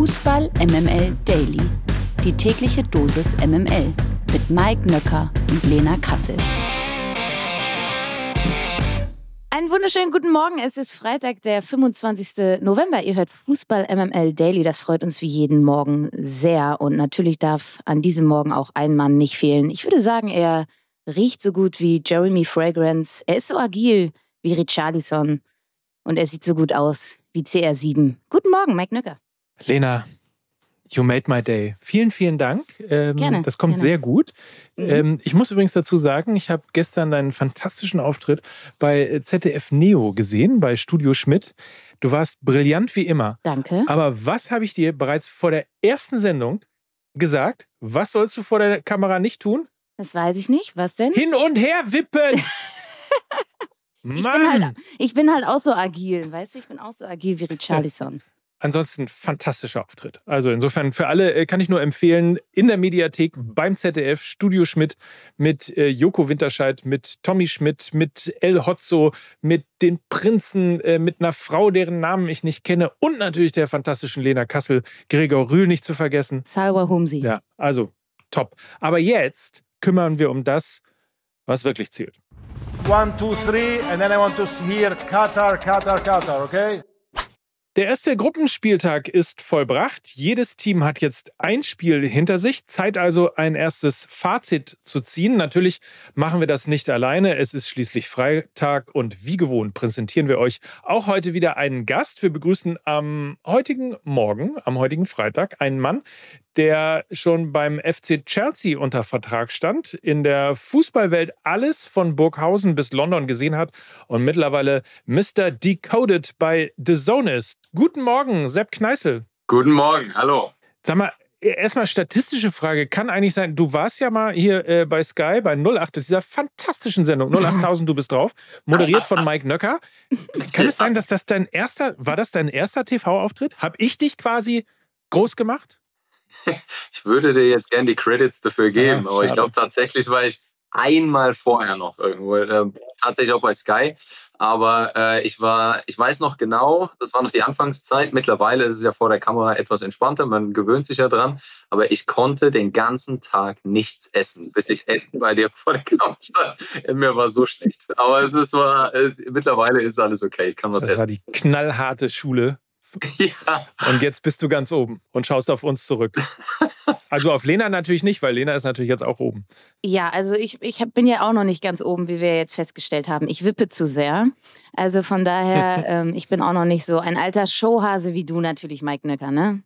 Fußball MML Daily. Die tägliche Dosis MML mit Mike Nöcker und Lena Kassel. Einen wunderschönen guten Morgen. Es ist Freitag, der 25. November. Ihr hört Fußball MML Daily. Das freut uns wie jeden Morgen sehr. Und natürlich darf an diesem Morgen auch ein Mann nicht fehlen. Ich würde sagen, er riecht so gut wie Jeremy Fragrance. Er ist so agil wie Richarlison. Und er sieht so gut aus wie CR7. Guten Morgen, Mike Nöcker. Lena, you made my day. Vielen, vielen Dank. Ähm, gerne. Das kommt gerne. sehr gut. Mhm. Ähm, ich muss übrigens dazu sagen, ich habe gestern deinen fantastischen Auftritt bei ZDF Neo gesehen, bei Studio Schmidt. Du warst brillant wie immer. Danke. Aber was habe ich dir bereits vor der ersten Sendung gesagt? Was sollst du vor der Kamera nicht tun? Das weiß ich nicht. Was denn? Hin und her wippen! Mann. Ich, bin halt, ich bin halt auch so agil, weißt du? Ich bin auch so agil wie Richarlison. Ansonsten fantastischer Auftritt. Also insofern für alle äh, kann ich nur empfehlen, in der Mediathek beim ZDF Studio Schmidt mit äh, Joko Winterscheid, mit Tommy Schmidt, mit El Hotzo, mit den Prinzen, äh, mit einer Frau, deren Namen ich nicht kenne und natürlich der fantastischen Lena Kassel, Gregor Rühl nicht zu vergessen. Salwa Humsi. Ja, also top. Aber jetzt kümmern wir um das, was wirklich zählt. One, two, three, and then I want to hear Qatar, Qatar, Qatar, okay? Der erste Gruppenspieltag ist vollbracht. Jedes Team hat jetzt ein Spiel hinter sich. Zeit also, ein erstes Fazit zu ziehen. Natürlich machen wir das nicht alleine. Es ist schließlich Freitag und wie gewohnt präsentieren wir euch auch heute wieder einen Gast. Wir begrüßen am heutigen Morgen, am heutigen Freitag, einen Mann, der schon beim FC Chelsea unter Vertrag stand, in der Fußballwelt alles von Burghausen bis London gesehen hat und mittlerweile Mr. Decoded bei The Zone ist. Guten Morgen, Sepp Kneißl. Guten Morgen, hallo. Sag mal, erstmal statistische Frage. Kann eigentlich sein, du warst ja mal hier äh, bei Sky bei 08, dieser fantastischen Sendung, 08000, du bist drauf, moderiert von Mike Nöcker. Kann es sein, dass das dein erster, war das dein erster TV-Auftritt? Hab ich dich quasi groß gemacht? Ich würde dir jetzt gerne die Credits dafür geben, ja, aber ich glaube tatsächlich war ich einmal vorher noch irgendwo, äh, tatsächlich auch bei Sky. Aber äh, ich war, ich weiß noch genau, das war noch die Anfangszeit. Mittlerweile ist es ja vor der Kamera etwas entspannter, man gewöhnt sich ja dran. Aber ich konnte den ganzen Tag nichts essen, bis ich bei dir vor der Kamera stand. Mir war so schlecht. Aber es ist war, äh, mittlerweile ist alles okay. Ich kann was das essen. Das war die knallharte Schule. Ja. Und jetzt bist du ganz oben und schaust auf uns zurück. Also auf Lena natürlich nicht, weil Lena ist natürlich jetzt auch oben. Ja, also ich, ich bin ja auch noch nicht ganz oben, wie wir jetzt festgestellt haben. Ich wippe zu sehr. Also von daher, ähm, ich bin auch noch nicht so ein alter Showhase wie du natürlich, Mike Nöcker, ne?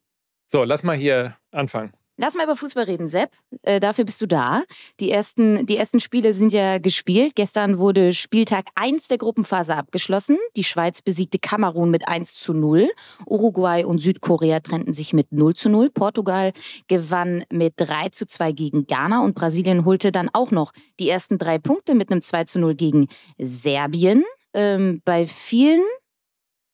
So, lass mal hier anfangen. Lass mal über Fußball reden, Sepp. Äh, dafür bist du da. Die ersten, die ersten Spiele sind ja gespielt. Gestern wurde Spieltag 1 der Gruppenphase abgeschlossen. Die Schweiz besiegte Kamerun mit 1 zu 0. Uruguay und Südkorea trennten sich mit 0 zu 0. Portugal gewann mit 3 zu 2 gegen Ghana und Brasilien holte dann auch noch die ersten drei Punkte mit einem 2 zu 0 gegen Serbien. Ähm, bei vielen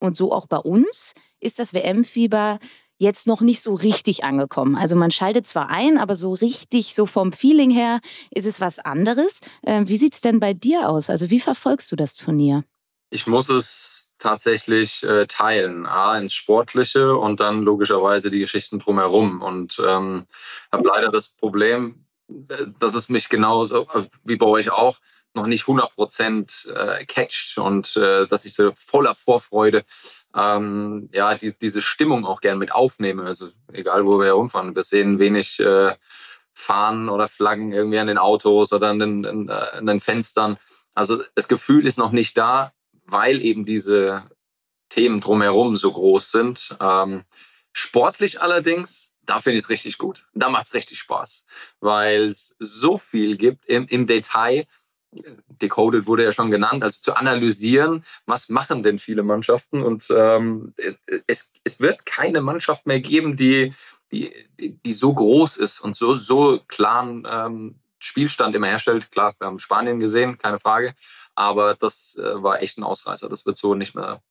und so auch bei uns ist das WM-Fieber jetzt noch nicht so richtig angekommen. Also man schaltet zwar ein, aber so richtig, so vom Feeling her ist es was anderes. Ähm, wie sieht es denn bei dir aus? Also wie verfolgst du das Turnier? Ich muss es tatsächlich äh, teilen. A, ins Sportliche und dann logischerweise die Geschichten drumherum. Und ähm, habe leider das Problem, äh, dass es mich genauso äh, wie bei euch auch noch nicht 100 Prozent äh, catcht und äh, dass ich so voller Vorfreude ähm, ja die, diese Stimmung auch gern mit aufnehme. Also egal wo wir herumfahren, wir sehen wenig äh, Fahnen oder Flaggen irgendwie an den Autos oder an den, an, äh, an den Fenstern. Also das Gefühl ist noch nicht da, weil eben diese Themen drumherum so groß sind. Ähm, sportlich allerdings da finde ich es richtig gut. Da macht es richtig Spaß, weil es so viel gibt im, im Detail, Decoded wurde ja schon genannt, also zu analysieren, was machen denn viele Mannschaften. Und ähm, es, es wird keine Mannschaft mehr geben, die, die, die so groß ist und so, so klaren ähm, Spielstand immer herstellt. Klar, wir haben Spanien gesehen, keine Frage. Aber das äh, war echt ein Ausreißer. Das wird so nicht mehr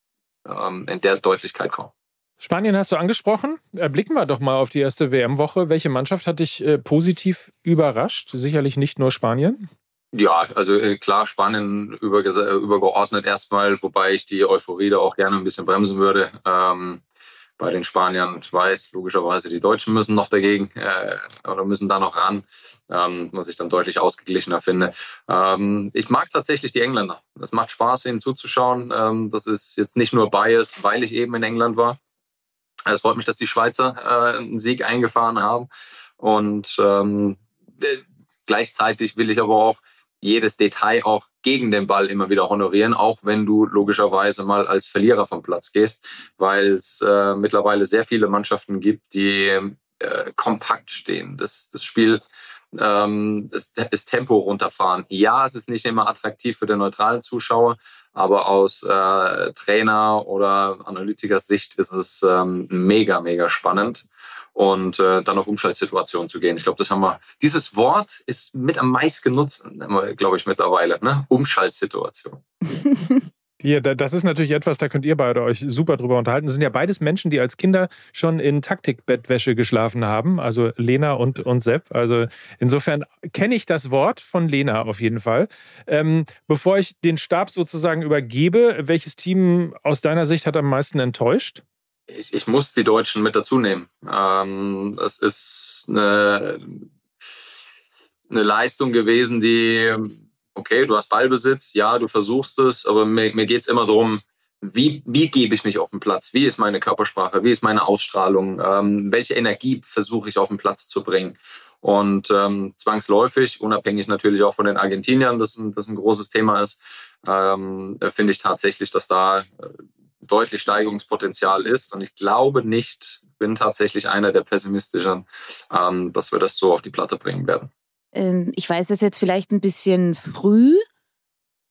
ähm, in der Deutlichkeit kommen. Spanien hast du angesprochen. Blicken wir doch mal auf die erste WM-Woche. Welche Mannschaft hat dich äh, positiv überrascht? Sicherlich nicht nur Spanien. Ja, also äh, klar, Spanien über, übergeordnet erstmal, wobei ich die Euphorie da auch gerne ein bisschen bremsen würde. Ähm, bei den Spaniern. Weiß, logischerweise, die Deutschen müssen noch dagegen äh, oder müssen da noch ran, ähm, was ich dann deutlich ausgeglichener finde. Ähm, ich mag tatsächlich die Engländer. Es macht Spaß, ihnen zuzuschauen. Ähm, das ist jetzt nicht nur Bias, weil ich eben in England war. Es freut mich, dass die Schweizer äh, einen Sieg eingefahren haben. Und ähm, äh, gleichzeitig will ich aber auch jedes Detail auch gegen den Ball immer wieder honorieren, auch wenn du logischerweise mal als Verlierer vom Platz gehst, weil es äh, mittlerweile sehr viele Mannschaften gibt, die äh, kompakt stehen. Das, das Spiel ähm, das, das, Tempo runterfahren. Ja, es ist nicht immer attraktiv für den neutralen Zuschauer, aber aus äh, Trainer- oder Analytikers Sicht ist es ähm, mega, mega spannend und äh, dann auf Umschaltsituationen zu gehen. Ich glaube, das haben wir. Dieses Wort ist mit am meist genutzt, glaube ich, mittlerweile. Ne? Umschaltsituation. Hier, das ist natürlich etwas, da könnt ihr beide euch super drüber unterhalten. Das sind ja beides Menschen, die als Kinder schon in Taktikbettwäsche geschlafen haben, also Lena und, und Sepp. Also insofern kenne ich das Wort von Lena auf jeden Fall. Ähm, bevor ich den Stab sozusagen übergebe, welches Team aus deiner Sicht hat am meisten enttäuscht? Ich, ich muss die Deutschen mit dazu nehmen. Ähm, das ist eine, eine Leistung gewesen, die, okay, du hast Ballbesitz, ja, du versuchst es, aber mir, mir geht es immer darum, wie, wie gebe ich mich auf den Platz? Wie ist meine Körpersprache? Wie ist meine Ausstrahlung? Ähm, welche Energie versuche ich auf den Platz zu bringen? Und ähm, zwangsläufig, unabhängig natürlich auch von den Argentiniern, das, das ein großes Thema ist, ähm, finde ich tatsächlich, dass da deutlich Steigerungspotenzial ist. Und ich glaube nicht, bin tatsächlich einer der pessimistischen, ähm, dass wir das so auf die Platte bringen werden. Ähm, ich weiß, ist jetzt vielleicht ein bisschen früh,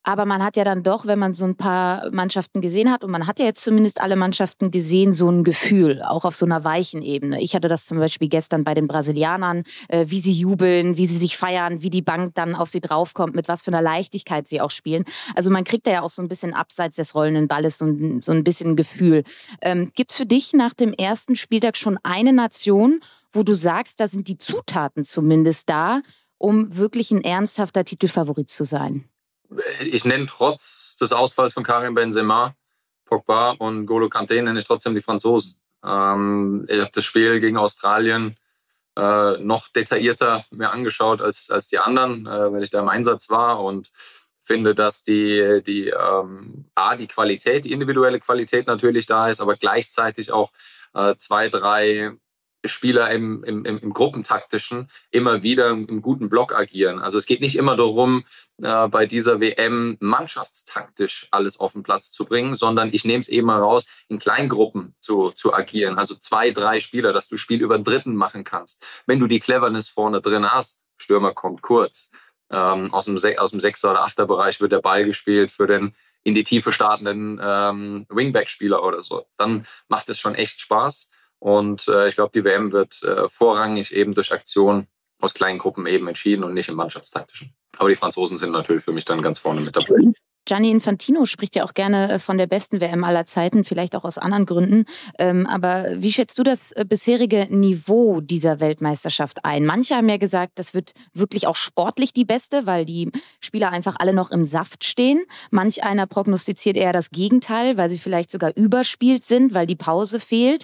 aber man hat ja dann doch, wenn man so ein paar Mannschaften gesehen hat, und man hat ja jetzt zumindest alle Mannschaften gesehen, so ein Gefühl, auch auf so einer weichen Ebene. Ich hatte das zum Beispiel gestern bei den Brasilianern, äh, wie sie jubeln, wie sie sich feiern, wie die Bank dann auf sie draufkommt, mit was für einer Leichtigkeit sie auch spielen. Also man kriegt da ja auch so ein bisschen abseits des rollenden Balles so ein, so ein bisschen Gefühl. Ähm, Gibt es für dich nach dem ersten Spieltag schon eine Nation, wo du sagst, da sind die Zutaten zumindest da, um wirklich ein ernsthafter Titelfavorit zu sein? Ich nenne trotz des Ausfalls von Karim Benzema, Pogba und Golo Kanté, nenne ich trotzdem die Franzosen. Ähm, ich habe das Spiel gegen Australien äh, noch detaillierter mir angeschaut als, als die anderen, äh, weil ich da im Einsatz war und finde, dass die, die ähm, A, die Qualität, die individuelle Qualität natürlich da ist, aber gleichzeitig auch äh, zwei, drei Spieler im, im, im Gruppentaktischen immer wieder im guten Block agieren. Also es geht nicht immer darum, äh, bei dieser WM mannschaftstaktisch alles auf den Platz zu bringen, sondern ich nehme es eben mal raus, in Kleingruppen zu, zu agieren. Also zwei, drei Spieler, dass du Spiel über Dritten machen kannst. Wenn du die Cleverness vorne drin hast, Stürmer kommt kurz, ähm, aus, dem aus dem Sechser- oder Achter-Bereich wird der Ball gespielt für den in die Tiefe startenden ähm, Wingback-Spieler oder so. Dann macht es schon echt Spaß. Und äh, ich glaube, die WM wird äh, vorrangig eben durch Aktionen aus kleinen Gruppen eben entschieden und nicht im Mannschaftstaktischen. Aber die Franzosen sind natürlich für mich dann ganz vorne mit dabei. Gianni Infantino spricht ja auch gerne äh, von der besten WM aller Zeiten, vielleicht auch aus anderen Gründen. Ähm, aber wie schätzt du das äh, bisherige Niveau dieser Weltmeisterschaft ein? Manche haben ja gesagt, das wird wirklich auch sportlich die beste, weil die Spieler einfach alle noch im Saft stehen. Manch einer prognostiziert eher das Gegenteil, weil sie vielleicht sogar überspielt sind, weil die Pause fehlt.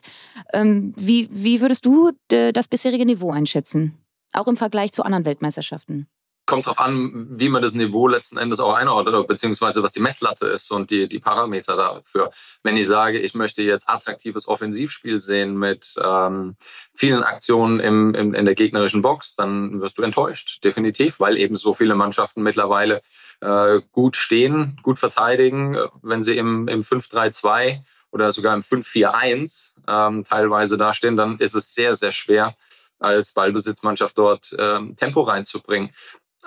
Ähm, wie, wie würdest du das bisherige Niveau einschätzen? Auch im Vergleich zu anderen Weltmeisterschaften? Kommt darauf an, wie man das Niveau letzten Endes auch einordnet, beziehungsweise was die Messlatte ist und die, die Parameter dafür. Wenn ich sage, ich möchte jetzt attraktives Offensivspiel sehen mit ähm, vielen Aktionen im, im, in der gegnerischen Box, dann wirst du enttäuscht, definitiv, weil eben so viele Mannschaften mittlerweile äh, gut stehen, gut verteidigen. Wenn sie im, im 5-3-2 oder sogar im 5-4-1 ähm, teilweise dastehen, dann ist es sehr, sehr schwer, als Ballbesitzmannschaft dort ähm, Tempo reinzubringen.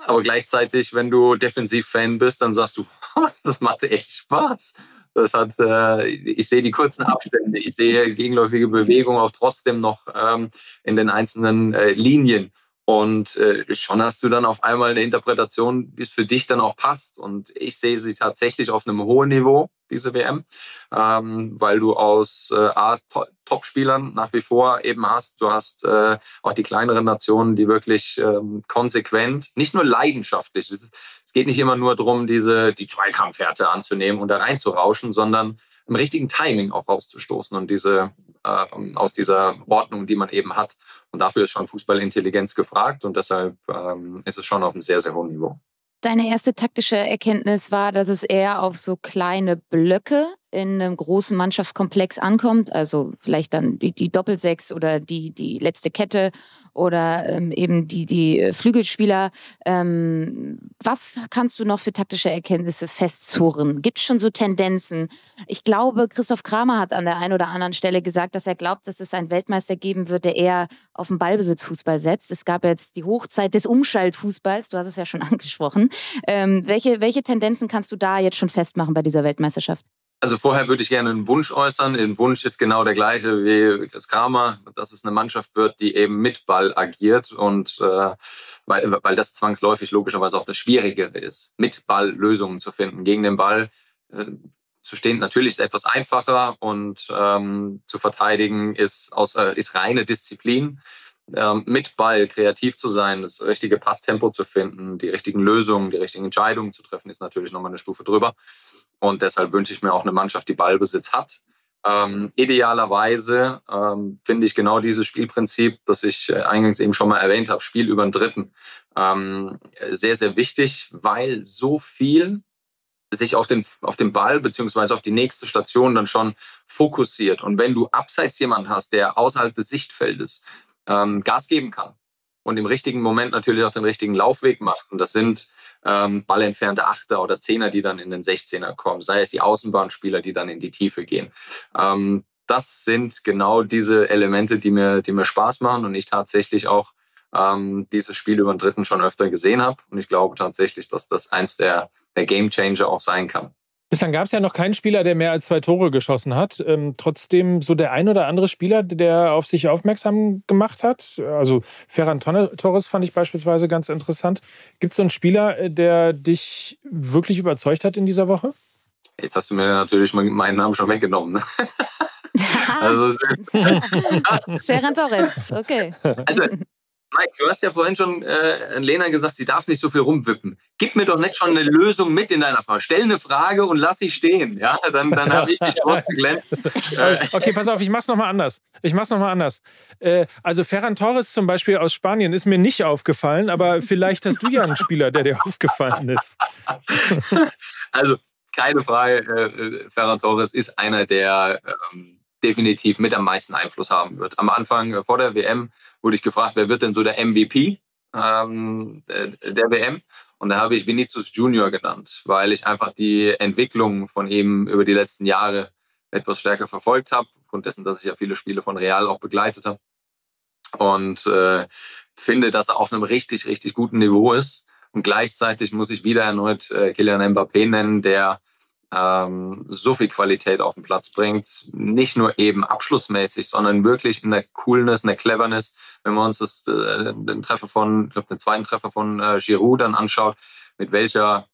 Aber gleichzeitig, wenn du Defensiv-Fan bist, dann sagst du, das macht echt Spaß. Das hat, äh, ich sehe die kurzen Abstände, ich sehe gegenläufige Bewegungen auch trotzdem noch ähm, in den einzelnen äh, Linien. Und äh, schon hast du dann auf einmal eine Interpretation, wie es für dich dann auch passt. Und ich sehe sie tatsächlich auf einem hohen Niveau, diese WM, ähm, weil du aus äh, A, Top-Spielern nach wie vor eben hast. Du hast äh, auch die kleineren Nationen, die wirklich ähm, konsequent, nicht nur leidenschaftlich, es, es geht nicht immer nur darum, diese, die Zweikampfhärte anzunehmen und da reinzurauschen, sondern im richtigen Timing auch rauszustoßen und diese äh, aus dieser Ordnung, die man eben hat. Und dafür ist schon Fußballintelligenz gefragt und deshalb ähm, ist es schon auf einem sehr, sehr hohen Niveau. Deine erste taktische Erkenntnis war, dass es eher auf so kleine Blöcke in einem großen Mannschaftskomplex ankommt, also vielleicht dann die, die Doppelsechs oder die, die letzte Kette oder ähm, eben die, die Flügelspieler. Ähm, was kannst du noch für taktische Erkenntnisse festzurren? Gibt es schon so Tendenzen? Ich glaube, Christoph Kramer hat an der einen oder anderen Stelle gesagt, dass er glaubt, dass es einen Weltmeister geben wird, der eher auf den Ballbesitzfußball setzt. Es gab jetzt die Hochzeit des Umschaltfußballs, du hast es ja schon angesprochen. Ähm, welche, welche Tendenzen kannst du da jetzt schon festmachen bei dieser Weltmeisterschaft? Also vorher würde ich gerne einen Wunsch äußern. Der Wunsch ist genau der gleiche wie Chris Kramer, dass es eine Mannschaft wird, die eben mit Ball agiert und äh, weil, weil das zwangsläufig logischerweise auch das Schwierigere ist, mit Ball Lösungen zu finden. Gegen den Ball äh, zu stehen natürlich ist etwas einfacher und ähm, zu verteidigen ist, aus, äh, ist reine Disziplin. Ähm, mit Ball kreativ zu sein, das richtige Passtempo zu finden, die richtigen Lösungen, die richtigen Entscheidungen zu treffen, ist natürlich nochmal eine Stufe drüber. Und deshalb wünsche ich mir auch eine Mannschaft, die Ballbesitz hat. Ähm, idealerweise ähm, finde ich genau dieses Spielprinzip, das ich äh, eingangs eben schon mal erwähnt habe, Spiel über den Dritten, ähm, sehr, sehr wichtig, weil so viel sich auf den, auf den Ball beziehungsweise auf die nächste Station dann schon fokussiert. Und wenn du abseits jemanden hast, der außerhalb des Sichtfeldes ähm, Gas geben kann und im richtigen Moment natürlich auch den richtigen Laufweg macht, und das sind ähm, ballentfernte Achter oder Zehner, die dann in den 16er kommen, sei es die Außenbahnspieler, die dann in die Tiefe gehen. Ähm, das sind genau diese Elemente, die mir, die mir Spaß machen und ich tatsächlich auch ähm, dieses Spiel über den Dritten schon öfter gesehen habe. Und ich glaube tatsächlich, dass das eins der, der Game Changer auch sein kann. Bislang gab es ja noch keinen Spieler, der mehr als zwei Tore geschossen hat. Ähm, trotzdem so der ein oder andere Spieler, der auf sich aufmerksam gemacht hat. Also Ferran Torres fand ich beispielsweise ganz interessant. Gibt es so einen Spieler, äh, der dich wirklich überzeugt hat in dieser Woche? Jetzt hast du mir natürlich meinen Namen schon weggenommen. Ne? also, Ferran Torres, okay. Also Mike, du hast ja vorhin schon äh, Lena gesagt, sie darf nicht so viel rumwippen. Gib mir doch nicht schon eine Lösung mit in deiner Frage. Stell eine Frage und lass sie stehen. Ja, dann, dann habe ich dich ausgeglänzt. Äh, okay, pass auf, ich mach's nochmal anders. Ich mach's nochmal anders. Äh, also Ferran Torres zum Beispiel aus Spanien ist mir nicht aufgefallen, aber vielleicht hast du ja einen Spieler, der dir aufgefallen ist. also keine Frage, äh, Ferran Torres ist einer der ähm, definitiv mit am meisten Einfluss haben wird. Am Anfang äh, vor der WM wurde ich gefragt, wer wird denn so der MVP ähm, der WM? Und da habe ich Vinicius Junior genannt, weil ich einfach die Entwicklung von ihm über die letzten Jahre etwas stärker verfolgt habe, aufgrund dessen, dass ich ja viele Spiele von Real auch begleitet habe. Und äh, finde, dass er auf einem richtig, richtig guten Niveau ist. Und gleichzeitig muss ich wieder erneut äh, Kylian Mbappé nennen, der ähm, so viel Qualität auf den Platz bringt. Nicht nur eben abschlussmäßig, sondern wirklich in der Coolness, in der Cleverness. Wenn man uns das, äh, den Treffer von, ich glaube, den zweiten Treffer von äh, Giroud dann anschaut, mit welcher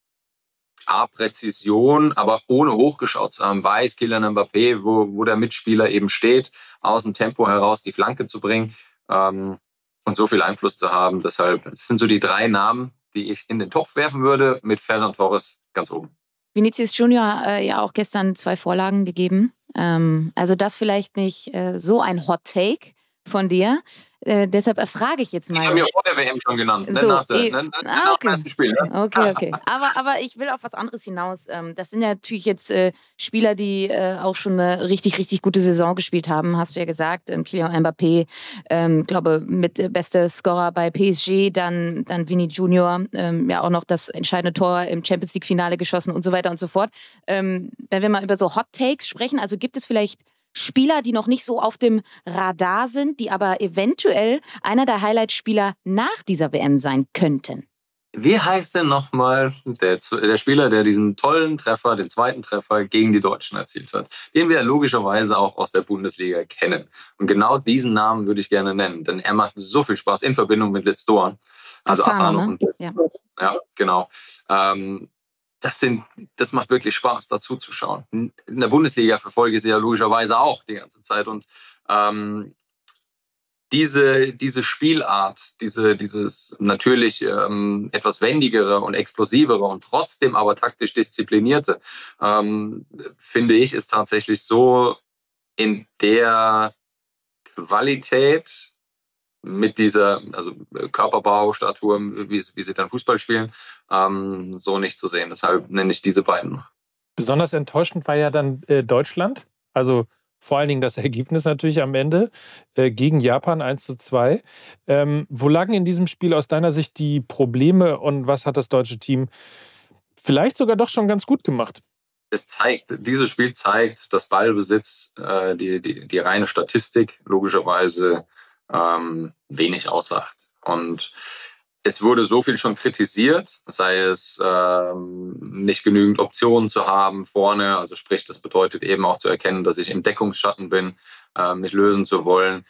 A-Präzision, aber ohne hochgeschaut zu haben, weiß Kylian Mbappé, wo, wo der Mitspieler eben steht, aus dem Tempo heraus die Flanke zu bringen ähm, und so viel Einfluss zu haben. Deshalb, das sind so die drei Namen, die ich in den Topf werfen würde, mit Ferran Torres ganz oben. Vinicius Junior äh, ja auch gestern zwei Vorlagen gegeben. Ähm, also das vielleicht nicht äh, so ein Hot Take von dir. Äh, deshalb erfrage ich jetzt mal. Ich habe mir vor der WM schon genannt, ne? so, nach, der, ne? ah, nach okay. dem ersten Spiel. Ne? Okay, okay. Aber, aber ich will auf was anderes hinaus. Ähm, das sind ja natürlich jetzt äh, Spieler, die äh, auch schon eine richtig, richtig gute Saison gespielt haben, hast du ja gesagt. Ähm, Kylian Mbappé, ähm, glaube mit äh, beste Scorer bei PSG, dann, dann Vini Junior, ähm, ja auch noch das entscheidende Tor im Champions League-Finale geschossen und so weiter und so fort. Ähm, wenn wir mal über so Hot Takes sprechen, also gibt es vielleicht Spieler, die noch nicht so auf dem Radar sind, die aber eventuell einer der Highlight-Spieler nach dieser WM sein könnten. Wie heißt denn nochmal der, der Spieler, der diesen tollen Treffer, den zweiten Treffer gegen die Deutschen erzielt hat, den wir logischerweise auch aus der Bundesliga kennen. Und genau diesen Namen würde ich gerne nennen, denn er macht so viel Spaß in Verbindung mit Litz Dorn. Also Asano. Asano ne? ja. ja. genau. Ähm, das, sind, das macht wirklich Spaß, dazu zu schauen. In der Bundesliga verfolge ich sie ja logischerweise auch die ganze Zeit. Und ähm, diese, diese Spielart, diese, dieses natürlich ähm, etwas wendigere und explosivere und trotzdem aber taktisch disziplinierte, ähm, finde ich, ist tatsächlich so in der Qualität mit dieser also Körperbau, Statur, wie, wie sie dann Fußball spielen, ähm, so nicht zu sehen. Deshalb nenne ich diese beiden noch. Besonders enttäuschend war ja dann äh, Deutschland. Also vor allen Dingen das Ergebnis natürlich am Ende äh, gegen Japan 1 zu 2. Ähm, wo lagen in diesem Spiel aus deiner Sicht die Probleme und was hat das deutsche Team vielleicht sogar doch schon ganz gut gemacht? Es zeigt, dieses Spiel zeigt, dass Ballbesitz, äh, die, die, die reine Statistik logischerweise ähm, wenig aussagt. Und es wurde so viel schon kritisiert, sei es ähm, nicht genügend Optionen zu haben vorne, also sprich, das bedeutet eben auch zu erkennen, dass ich im Deckungsschatten bin, äh, mich lösen zu wollen.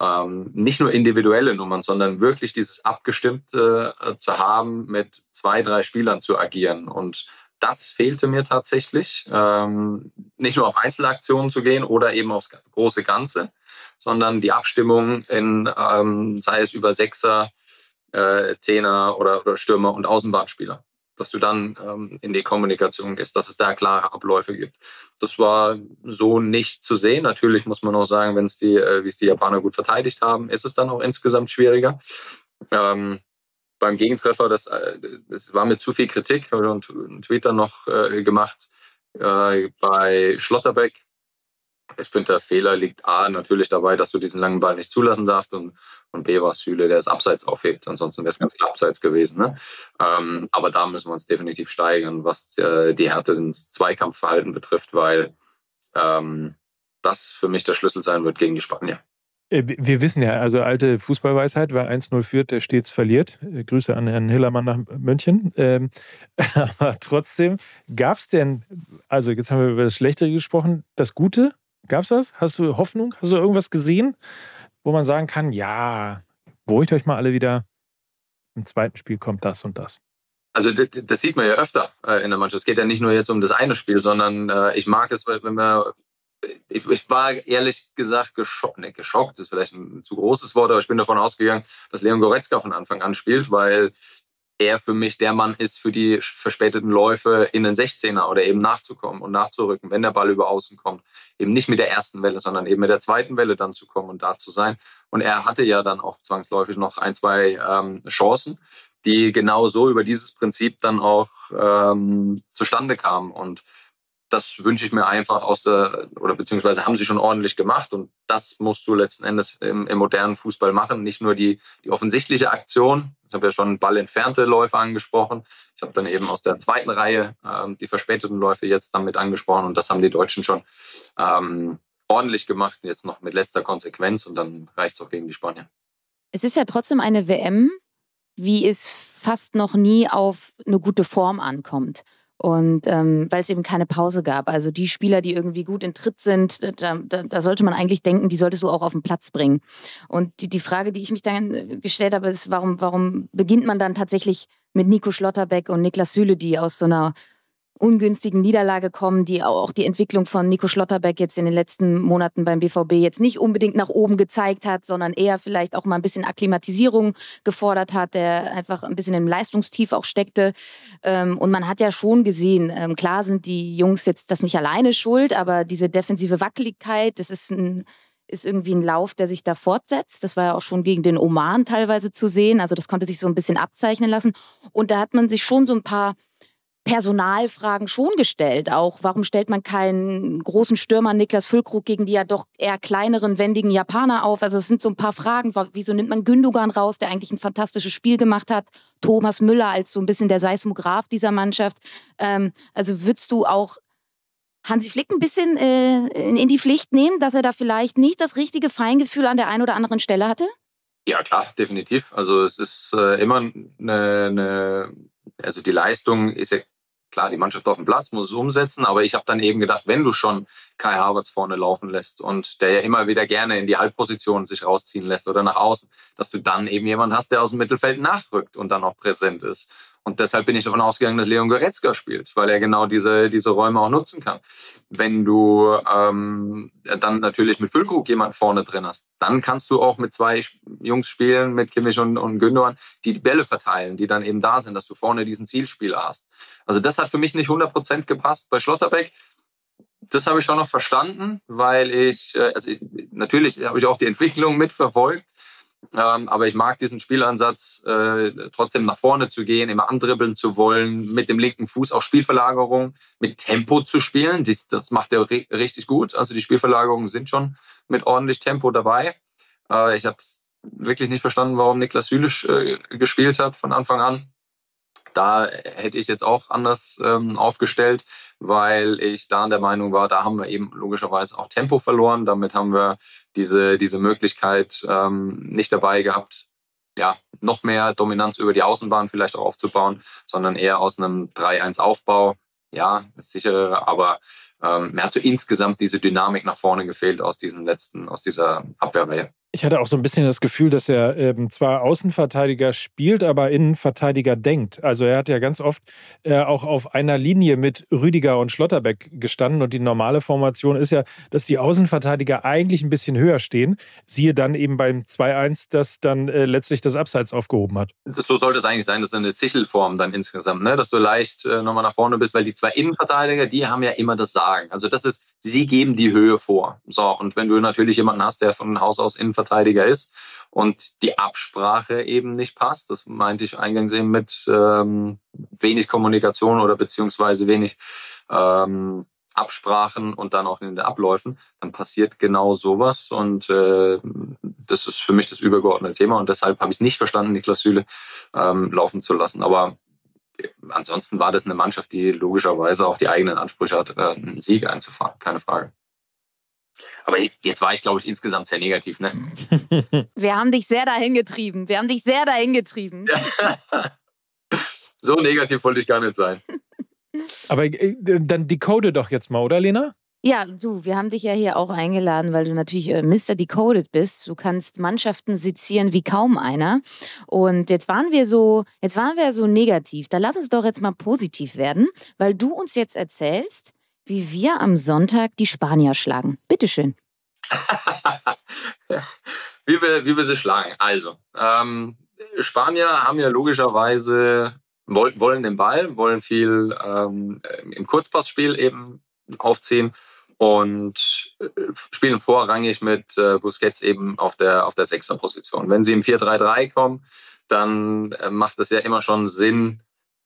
Ähm, nicht nur individuelle Nummern, sondern wirklich dieses Abgestimmte äh, zu haben, mit zwei, drei Spielern zu agieren. Und das fehlte mir tatsächlich. Ähm, nicht nur auf Einzelaktionen zu gehen oder eben aufs große Ganze, sondern die Abstimmung in, ähm, sei es über Sechser, äh, Zehner oder, oder Stürmer und Außenbahnspieler. Dass du dann ähm, in die Kommunikation gehst, dass es da klare Abläufe gibt. Das war so nicht zu sehen. Natürlich muss man auch sagen, wenn es die, äh, wie es die Japaner gut verteidigt haben, ist es dann auch insgesamt schwieriger. Ähm, beim Gegentreffer, das, äh, das war mir zu viel Kritik und einen Tweet dann noch äh, gemacht äh, bei Schlotterbeck. Ich finde, der Fehler liegt A natürlich dabei, dass du diesen langen Ball nicht zulassen darfst und, und B war Süle, der es abseits aufhebt. Ansonsten wäre es ganz klar abseits gewesen. Ne? Ähm, aber da müssen wir uns definitiv steigern, was äh, die Härte ins Zweikampfverhalten betrifft, weil ähm, das für mich der Schlüssel sein wird gegen die Spanier. Äh, wir wissen ja, also alte Fußballweisheit, wer 1-0 führt, der stets verliert. Äh, Grüße an Herrn Hillermann nach München. Ähm, aber trotzdem, gab es denn, also jetzt haben wir über das Schlechtere gesprochen, das Gute? Gab es was? Hast du Hoffnung? Hast du irgendwas gesehen, wo man sagen kann, ja, beruhigt euch mal alle wieder, im zweiten Spiel kommt das und das? Also das, das sieht man ja öfter äh, in der Mannschaft. Es geht ja nicht nur jetzt um das eine Spiel, sondern ich mag es, wenn wir ich, ich, war ehrlich gesagt geschockt, ne, geschockt ist vielleicht ein zu großes Wort, aber ich bin davon ausgegangen, dass Leon Goretzka von Anfang an spielt, weil er für mich der Mann ist für die verspäteten Läufe in den 16er oder eben nachzukommen und nachzurücken, wenn der Ball über außen kommt. Eben nicht mit der ersten Welle, sondern eben mit der zweiten Welle dann zu kommen und da zu sein. Und er hatte ja dann auch zwangsläufig noch ein, zwei ähm, Chancen, die genau so über dieses Prinzip dann auch ähm, zustande kamen. Und das wünsche ich mir einfach aus der, oder beziehungsweise haben sie schon ordentlich gemacht und das musst du letzten Endes im, im modernen Fußball machen. Nicht nur die, die offensichtliche Aktion. Ich habe ja schon ballentfernte Läufe angesprochen. Ich habe dann eben aus der zweiten Reihe ähm, die verspäteten Läufe jetzt damit angesprochen und das haben die Deutschen schon ähm, ordentlich gemacht. Jetzt noch mit letzter Konsequenz und dann reicht es auch gegen die Spanier. Es ist ja trotzdem eine WM, wie es fast noch nie auf eine gute Form ankommt. Und ähm, weil es eben keine Pause gab. Also die Spieler, die irgendwie gut in Tritt sind, da, da, da, sollte man eigentlich denken, die solltest du auch auf den Platz bringen. Und die, die Frage, die ich mich dann äh, gestellt habe, ist, warum, warum beginnt man dann tatsächlich mit Nico Schlotterbeck und Niklas Süle, die aus so einer ungünstigen Niederlage kommen, die auch die Entwicklung von Nico Schlotterbeck jetzt in den letzten Monaten beim BVB jetzt nicht unbedingt nach oben gezeigt hat, sondern eher vielleicht auch mal ein bisschen Akklimatisierung gefordert hat, der einfach ein bisschen im Leistungstief auch steckte. Ähm, und man hat ja schon gesehen, ähm, klar sind die Jungs jetzt das nicht alleine schuld, aber diese defensive Wackeligkeit, das ist ein ist irgendwie ein Lauf, der sich da fortsetzt. Das war ja auch schon gegen den Oman teilweise zu sehen. Also das konnte sich so ein bisschen abzeichnen lassen. Und da hat man sich schon so ein paar Personalfragen schon gestellt. Auch warum stellt man keinen großen Stürmer Niklas Füllkrug gegen die ja doch eher kleineren, wendigen Japaner auf? Also es sind so ein paar Fragen. Wieso nimmt man Gündogan raus, der eigentlich ein fantastisches Spiel gemacht hat? Thomas Müller als so ein bisschen der Seismograph dieser Mannschaft. Ähm, also würdest du auch Hansi Flick ein bisschen äh, in die Pflicht nehmen, dass er da vielleicht nicht das richtige Feingefühl an der einen oder anderen Stelle hatte? Ja, klar, definitiv. Also es ist äh, immer eine, eine, also die Leistung ist ja klar, die Mannschaft auf dem Platz muss es umsetzen, aber ich habe dann eben gedacht, wenn du schon Kai Havertz vorne laufen lässt und der ja immer wieder gerne in die Halbposition sich rausziehen lässt oder nach außen, dass du dann eben jemanden hast, der aus dem Mittelfeld nachrückt und dann auch präsent ist. Und deshalb bin ich davon ausgegangen, dass Leon Goretzka spielt, weil er genau diese, diese Räume auch nutzen kann. Wenn du ähm, dann natürlich mit Füllkrug jemanden vorne drin hast, dann kannst du auch mit zwei Jungs spielen, mit Kimmich und, und Gündogan, die die Bälle verteilen, die dann eben da sind, dass du vorne diesen Zielspieler hast. Also das hat für mich nicht 100% gepasst. Bei Schlotterbeck das habe ich schon noch verstanden, weil ich, äh, also natürlich habe ich auch die Entwicklung mitverfolgt, ähm, aber ich mag diesen Spielansatz, äh, trotzdem nach vorne zu gehen, immer andribbeln zu wollen, mit dem linken Fuß auch Spielverlagerung, mit Tempo zu spielen. Das, das macht er richtig gut. Also die Spielverlagerungen sind schon mit ordentlich Tempo dabei. Äh, ich habe wirklich nicht verstanden, warum Niklas Sülisch äh, gespielt hat von Anfang an. Da hätte ich jetzt auch anders ähm, aufgestellt, weil ich da der Meinung war, da haben wir eben logischerweise auch Tempo verloren. Damit haben wir diese, diese Möglichkeit ähm, nicht dabei gehabt, ja, noch mehr Dominanz über die Außenbahn vielleicht auch aufzubauen, sondern eher aus einem 3-1-Aufbau. Ja, sicher, aber ähm, mir hat so insgesamt diese Dynamik nach vorne gefehlt aus diesen letzten, aus dieser Abwehrreihe. Ich hatte auch so ein bisschen das Gefühl, dass er ähm, zwar Außenverteidiger spielt, aber Innenverteidiger denkt. Also er hat ja ganz oft äh, auch auf einer Linie mit Rüdiger und Schlotterbeck gestanden und die normale Formation ist ja, dass die Außenverteidiger eigentlich ein bisschen höher stehen. Siehe dann eben beim 2-1, dass dann äh, letztlich das Abseits aufgehoben hat. So sollte es eigentlich sein, das ist eine Sichelform dann insgesamt, ne? dass du leicht äh, nochmal nach vorne bist, weil die zwei Innenverteidiger, die haben ja immer das Sagen. Also das ist, sie geben die Höhe vor. So, und wenn du natürlich jemanden hast, der von Haus aus Innenverteidiger Innenverteidiger ist und die Absprache eben nicht passt. Das meinte ich eingangs eben mit ähm, wenig Kommunikation oder beziehungsweise wenig ähm, Absprachen und dann auch in den Abläufen, dann passiert genau sowas. Und äh, das ist für mich das übergeordnete Thema. Und deshalb habe ich es nicht verstanden, Niklas Süle ähm, laufen zu lassen. Aber ansonsten war das eine Mannschaft, die logischerweise auch die eigenen Ansprüche hat, äh, einen Sieg einzufahren. Keine Frage. Aber jetzt war ich, glaube ich, insgesamt sehr negativ. Ne? Wir haben dich sehr dahin getrieben. Wir haben dich sehr dahin getrieben. so negativ wollte ich gar nicht sein. Aber äh, dann decode doch jetzt mal, oder Lena? Ja, du, wir haben dich ja hier auch eingeladen, weil du natürlich äh, Mr. Decoded bist. Du kannst Mannschaften sezieren wie kaum einer. Und jetzt waren wir so, jetzt waren wir so negativ. Da lass uns doch jetzt mal positiv werden, weil du uns jetzt erzählst, wie wir am Sonntag die Spanier schlagen. Bitteschön. wie, wir, wie wir sie schlagen. Also, ähm, Spanier haben ja logischerweise, wollen den Ball, wollen viel ähm, im Kurzpassspiel eben aufziehen und äh, spielen vorrangig mit äh, Busquets eben auf der, auf der Sechserposition. Wenn sie im 4-3-3 kommen, dann äh, macht es ja immer schon Sinn,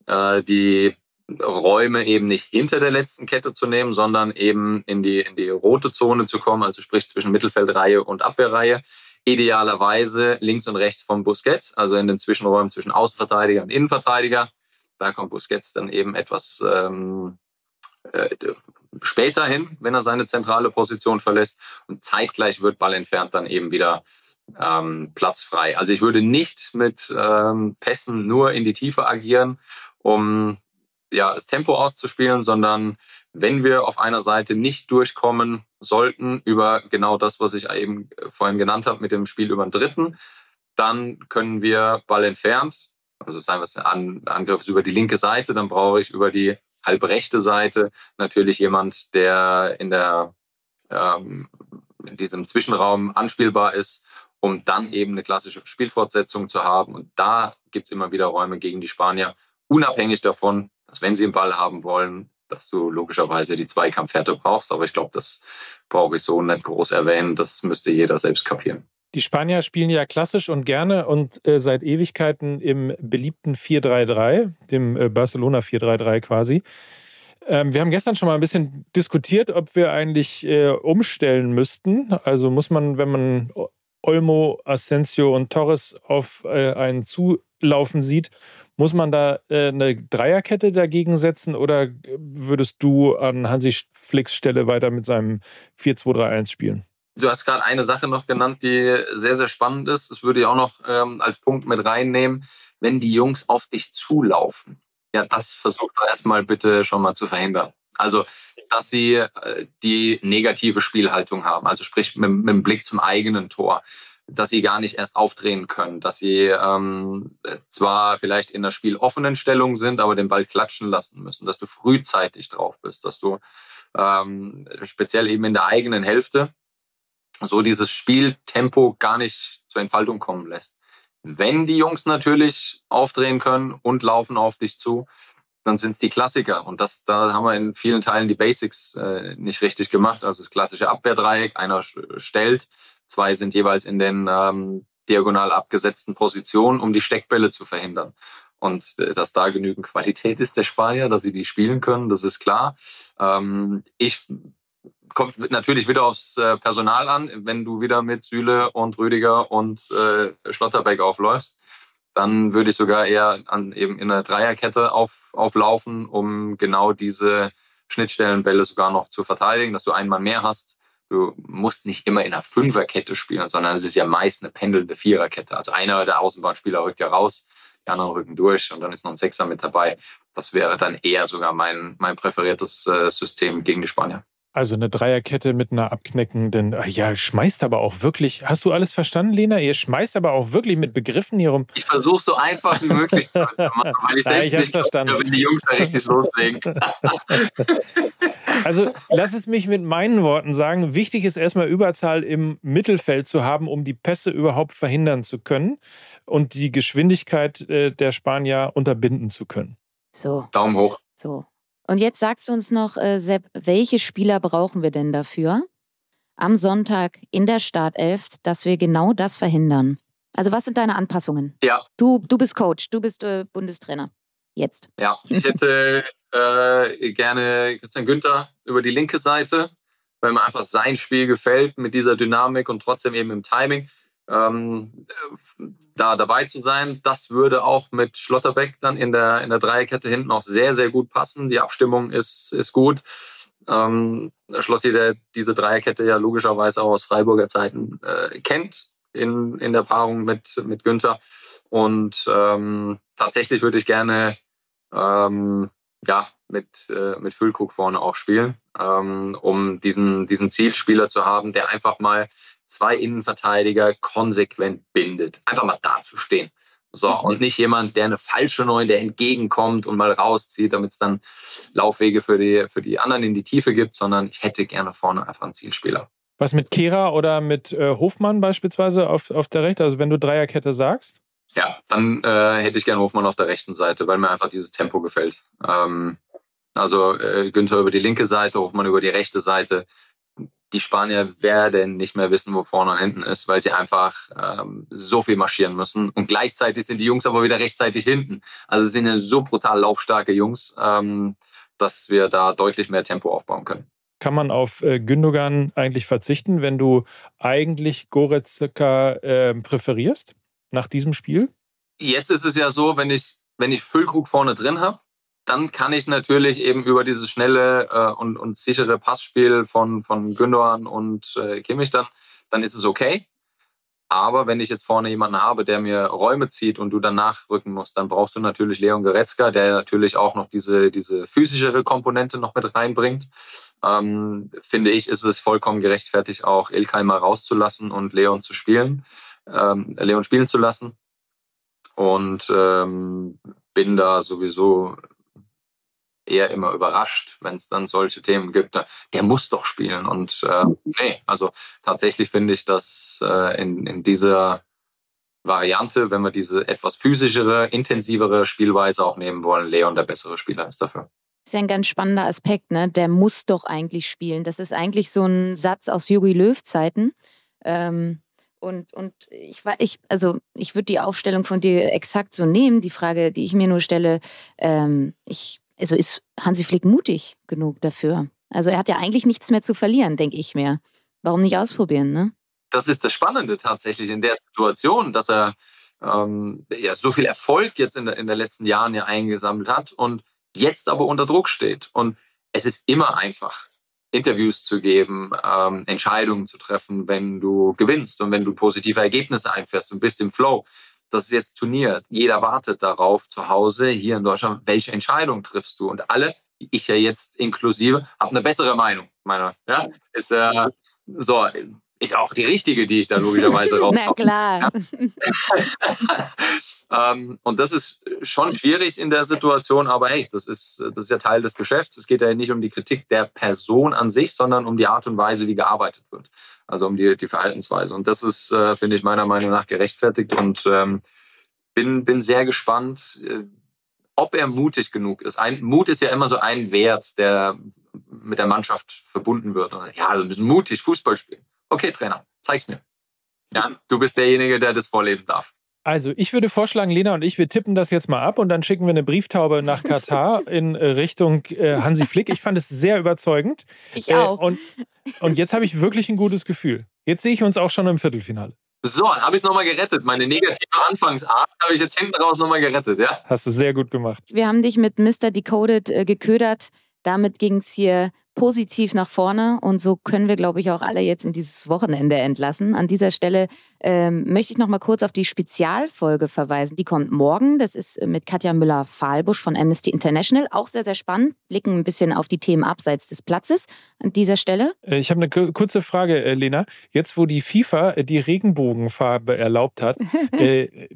äh, die Räume eben nicht hinter der letzten Kette zu nehmen, sondern eben in die, in die rote Zone zu kommen, also sprich zwischen Mittelfeldreihe und Abwehrreihe. Idealerweise links und rechts vom Busquets, also in den Zwischenräumen zwischen Außenverteidiger und Innenverteidiger. Da kommt Busquets dann eben etwas ähm, äh, später hin, wenn er seine zentrale Position verlässt. Und zeitgleich wird Ball entfernt dann eben wieder ähm, platzfrei. Also ich würde nicht mit ähm, Pässen nur in die Tiefe agieren, um ja, das Tempo auszuspielen, sondern wenn wir auf einer Seite nicht durchkommen sollten über genau das, was ich eben vorhin genannt habe mit dem Spiel über den Dritten, dann können wir Ball entfernt, also sagen wir es, An Angriff ist über die linke Seite, dann brauche ich über die halbrechte Seite natürlich jemand, der in der ähm, in diesem Zwischenraum anspielbar ist, um dann eben eine klassische Spielfortsetzung zu haben. Und da gibt es immer wieder Räume gegen die Spanier, unabhängig davon, dass wenn sie einen Ball haben wollen, dass du logischerweise die Zweikampfhärte brauchst. Aber ich glaube, das brauche ich so nicht groß erwähnen. Das müsste jeder selbst kapieren. Die Spanier spielen ja klassisch und gerne und äh, seit Ewigkeiten im beliebten 4-3-3, dem äh, Barcelona 4-3-3 quasi. Ähm, wir haben gestern schon mal ein bisschen diskutiert, ob wir eigentlich äh, umstellen müssten. Also muss man, wenn man Olmo, Asensio und Torres auf äh, einen zulaufen sieht, muss man da äh, eine Dreierkette dagegen setzen oder würdest du an Hansi Flicks Stelle weiter mit seinem 4-2-3-1 spielen? Du hast gerade eine Sache noch genannt, die sehr, sehr spannend ist. Das würde ich auch noch ähm, als Punkt mit reinnehmen. Wenn die Jungs auf dich zulaufen, ja, das versucht doch erstmal bitte schon mal zu verhindern. Also, dass sie äh, die negative Spielhaltung haben, also sprich mit, mit dem Blick zum eigenen Tor dass sie gar nicht erst aufdrehen können, dass sie ähm, zwar vielleicht in der spieloffenen Stellung sind, aber den Ball klatschen lassen müssen, dass du frühzeitig drauf bist, dass du ähm, speziell eben in der eigenen Hälfte so dieses Spieltempo gar nicht zur Entfaltung kommen lässt. Wenn die Jungs natürlich aufdrehen können und laufen auf dich zu, dann sind es die Klassiker. Und das, da haben wir in vielen Teilen die Basics äh, nicht richtig gemacht. Also das klassische Abwehrdreieck, einer stellt, zwei sind jeweils in den ähm, diagonal abgesetzten Positionen, um die Steckbälle zu verhindern. Und äh, dass da genügend Qualität ist der Spanier, dass sie die spielen können, das ist klar. Ähm, ich kommt natürlich wieder aufs äh, Personal an. Wenn du wieder mit Süle und Rüdiger und äh, Schlotterbeck aufläufst, dann würde ich sogar eher an, eben in einer Dreierkette auf, auflaufen, um genau diese Schnittstellenbälle sogar noch zu verteidigen, dass du einen Mann mehr hast. Du musst nicht immer in einer Fünferkette spielen, sondern es ist ja meist eine pendelnde Viererkette. Also einer der Außenbahnspieler rückt ja raus, die anderen rücken durch und dann ist noch ein Sechser mit dabei. Das wäre dann eher sogar mein, mein präferiertes äh, System gegen die Spanier. Also eine Dreierkette mit einer abknickenden, ah ja, schmeißt aber auch wirklich, hast du alles verstanden, Lena? Ihr schmeißt aber auch wirklich mit Begriffen hier rum. Ich versuche so einfach wie möglich zu machen, weil ich selbst ja, ich nicht verstanden. wenn die Jungs da richtig loslegen. Also lass es mich mit meinen Worten sagen. Wichtig ist erstmal Überzahl im Mittelfeld zu haben, um die Pässe überhaupt verhindern zu können und die Geschwindigkeit äh, der Spanier unterbinden zu können. So. Daumen hoch. So. Und jetzt sagst du uns noch, äh, Sepp, welche Spieler brauchen wir denn dafür am Sonntag in der Startelf, dass wir genau das verhindern? Also was sind deine Anpassungen? Ja. Du, du bist Coach, du bist äh, Bundestrainer. Jetzt. Ja, ich hätte äh, gerne Christian Günther über die linke Seite, weil mir einfach sein Spiel gefällt mit dieser Dynamik und trotzdem eben im Timing ähm, da dabei zu sein. Das würde auch mit Schlotterbeck dann in der, in der Dreierkette hinten auch sehr, sehr gut passen. Die Abstimmung ist, ist gut. Ähm, Schlotti, der diese Dreierkette ja logischerweise auch aus Freiburger Zeiten äh, kennt, in, in der Paarung mit, mit Günther. Und ähm, tatsächlich würde ich gerne ähm, ja, mit, äh, mit Füllkrug vorne auch spielen, ähm, um diesen, diesen Zielspieler zu haben, der einfach mal zwei Innenverteidiger konsequent bindet. Einfach mal dazustehen. So, mhm. und nicht jemand, der eine falsche Neun, der entgegenkommt und mal rauszieht, damit es dann Laufwege für die, für die anderen in die Tiefe gibt, sondern ich hätte gerne vorne einfach einen Zielspieler. Was mit Kehra oder mit äh, Hofmann beispielsweise auf, auf der rechten, also wenn du Dreierkette sagst? Ja, dann äh, hätte ich gerne Hofmann auf der rechten Seite, weil mir einfach dieses Tempo gefällt. Ähm, also äh, Günther über die linke Seite, Hofmann über die rechte Seite die Spanier werden nicht mehr wissen, wo vorne und hinten ist, weil sie einfach ähm, so viel marschieren müssen. Und gleichzeitig sind die Jungs aber wieder rechtzeitig hinten. Also sind ja so brutal laufstarke Jungs, ähm, dass wir da deutlich mehr Tempo aufbauen können. Kann man auf äh, Gündogan eigentlich verzichten, wenn du eigentlich Goretzka äh, präferierst nach diesem Spiel? Jetzt ist es ja so, wenn ich, wenn ich Füllkrug vorne drin habe, dann kann ich natürlich eben über dieses schnelle äh, und, und sichere Passspiel von, von Gündogan und äh, Kimmich dann, dann ist es okay. Aber wenn ich jetzt vorne jemanden habe, der mir Räume zieht und du dann nachrücken musst, dann brauchst du natürlich Leon Goretzka, der natürlich auch noch diese, diese physischere Komponente noch mit reinbringt. Ähm, finde ich, ist es vollkommen gerechtfertigt, auch Ilkay mal rauszulassen und Leon zu spielen, ähm, Leon spielen zu lassen. Und ähm, bin da sowieso eher immer überrascht, wenn es dann solche Themen gibt. Der muss doch spielen. Und äh, nee, also tatsächlich finde ich, dass äh, in, in dieser Variante, wenn wir diese etwas physischere, intensivere Spielweise auch nehmen wollen, Leon der bessere Spieler ist dafür. Das ist ja ein ganz spannender Aspekt, ne? Der muss doch eigentlich spielen. Das ist eigentlich so ein Satz aus Jogi Löw Zeiten. Ähm, und, und ich ich, also ich würde die Aufstellung von dir exakt so nehmen. Die Frage, die ich mir nur stelle, ähm, ich also ist Hansi Flick mutig genug dafür? Also er hat ja eigentlich nichts mehr zu verlieren, denke ich mir. Warum nicht ausprobieren, ne? Das ist das Spannende tatsächlich in der Situation, dass er ähm, ja so viel Erfolg jetzt in, der, in den letzten Jahren ja eingesammelt hat und jetzt aber unter Druck steht. Und es ist immer einfach, Interviews zu geben, ähm, Entscheidungen zu treffen, wenn du gewinnst und wenn du positive Ergebnisse einfährst und bist im Flow das ist jetzt Turnier. Jeder wartet darauf zu Hause hier in Deutschland, welche Entscheidung triffst du? Und alle, ich ja jetzt inklusive, haben eine bessere Meinung. Meiner, ja, ist äh, so. Ist auch die richtige, die ich da logischerweise raus. Na klar. ähm, und das ist schon schwierig in der Situation, aber hey, das ist, das ist ja Teil des Geschäfts. Es geht ja nicht um die Kritik der Person an sich, sondern um die Art und Weise, wie gearbeitet wird also um die, die Verhaltensweise. Und das ist, äh, finde ich, meiner Meinung nach gerechtfertigt und ähm, bin, bin sehr gespannt, äh, ob er mutig genug ist. Ein, Mut ist ja immer so ein Wert, der mit der Mannschaft verbunden wird. Ja, wir müssen mutig Fußball spielen. Okay, Trainer, zeig's mir. Ja, du bist derjenige, der das vorleben darf. Also, ich würde vorschlagen, Lena und ich, wir tippen das jetzt mal ab und dann schicken wir eine Brieftaube nach Katar in äh, Richtung äh, Hansi Flick. Ich fand es sehr überzeugend. Ich auch. Äh, und, und jetzt habe ich wirklich ein gutes Gefühl. Jetzt sehe ich uns auch schon im Viertelfinale. So, habe ich es nochmal gerettet. Meine negative Anfangsart habe ich jetzt hinten raus nochmal gerettet, ja? Hast du sehr gut gemacht. Wir haben dich mit Mr. Decoded äh, geködert. Damit ging es hier positiv nach vorne und so können wir, glaube ich, auch alle jetzt in dieses Wochenende entlassen. An dieser Stelle ähm, möchte ich noch mal kurz auf die Spezialfolge verweisen. Die kommt morgen. Das ist äh, mit Katja Müller-Fahlbusch von Amnesty International. Auch sehr, sehr spannend. Blicken ein bisschen auf die Themen abseits des Platzes an dieser Stelle. Äh, ich habe eine kurze Frage, äh, Lena. Jetzt, wo die FIFA die Regenbogenfarbe erlaubt hat, äh,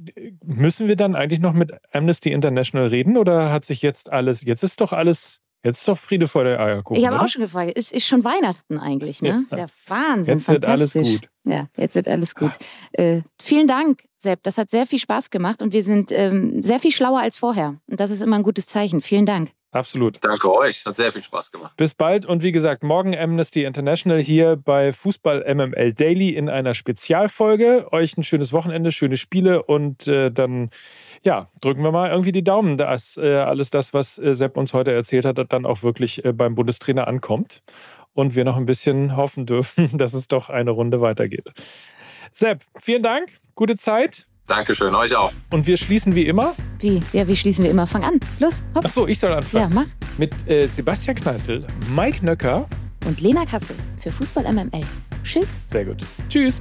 müssen wir dann eigentlich noch mit Amnesty International reden oder hat sich jetzt alles, jetzt ist doch alles Jetzt ist doch Friede vor der Eierkuchen. Ich habe oder? auch schon gefragt. Es ist schon Weihnachten eigentlich, ne? Ja. Ist ja Wahnsinn. Jetzt wird alles gut. Ja, jetzt wird alles gut. Äh, vielen Dank, Sepp. Das hat sehr viel Spaß gemacht und wir sind ähm, sehr viel schlauer als vorher. Und das ist immer ein gutes Zeichen. Vielen Dank. Absolut. Danke euch. Hat sehr viel Spaß gemacht. Bis bald und wie gesagt, morgen Amnesty International hier bei Fußball MML Daily in einer Spezialfolge. Euch ein schönes Wochenende, schöne Spiele und äh, dann ja, drücken wir mal irgendwie die Daumen, dass äh, alles das, was äh, Sepp uns heute erzählt hat, dann auch wirklich äh, beim Bundestrainer ankommt und wir noch ein bisschen hoffen dürfen, dass es doch eine Runde weitergeht. Sepp, vielen Dank, gute Zeit. Dankeschön, euch auch. Und wir schließen wie immer. Wie? Ja, wie schließen wir immer? Fang an. Los, hopp. Achso, ich soll anfangen. Ja, mach. Mit äh, Sebastian Kneißl, Mike Nöcker. Und Lena Kassel für Fußball MML. Tschüss. Sehr gut. Tschüss.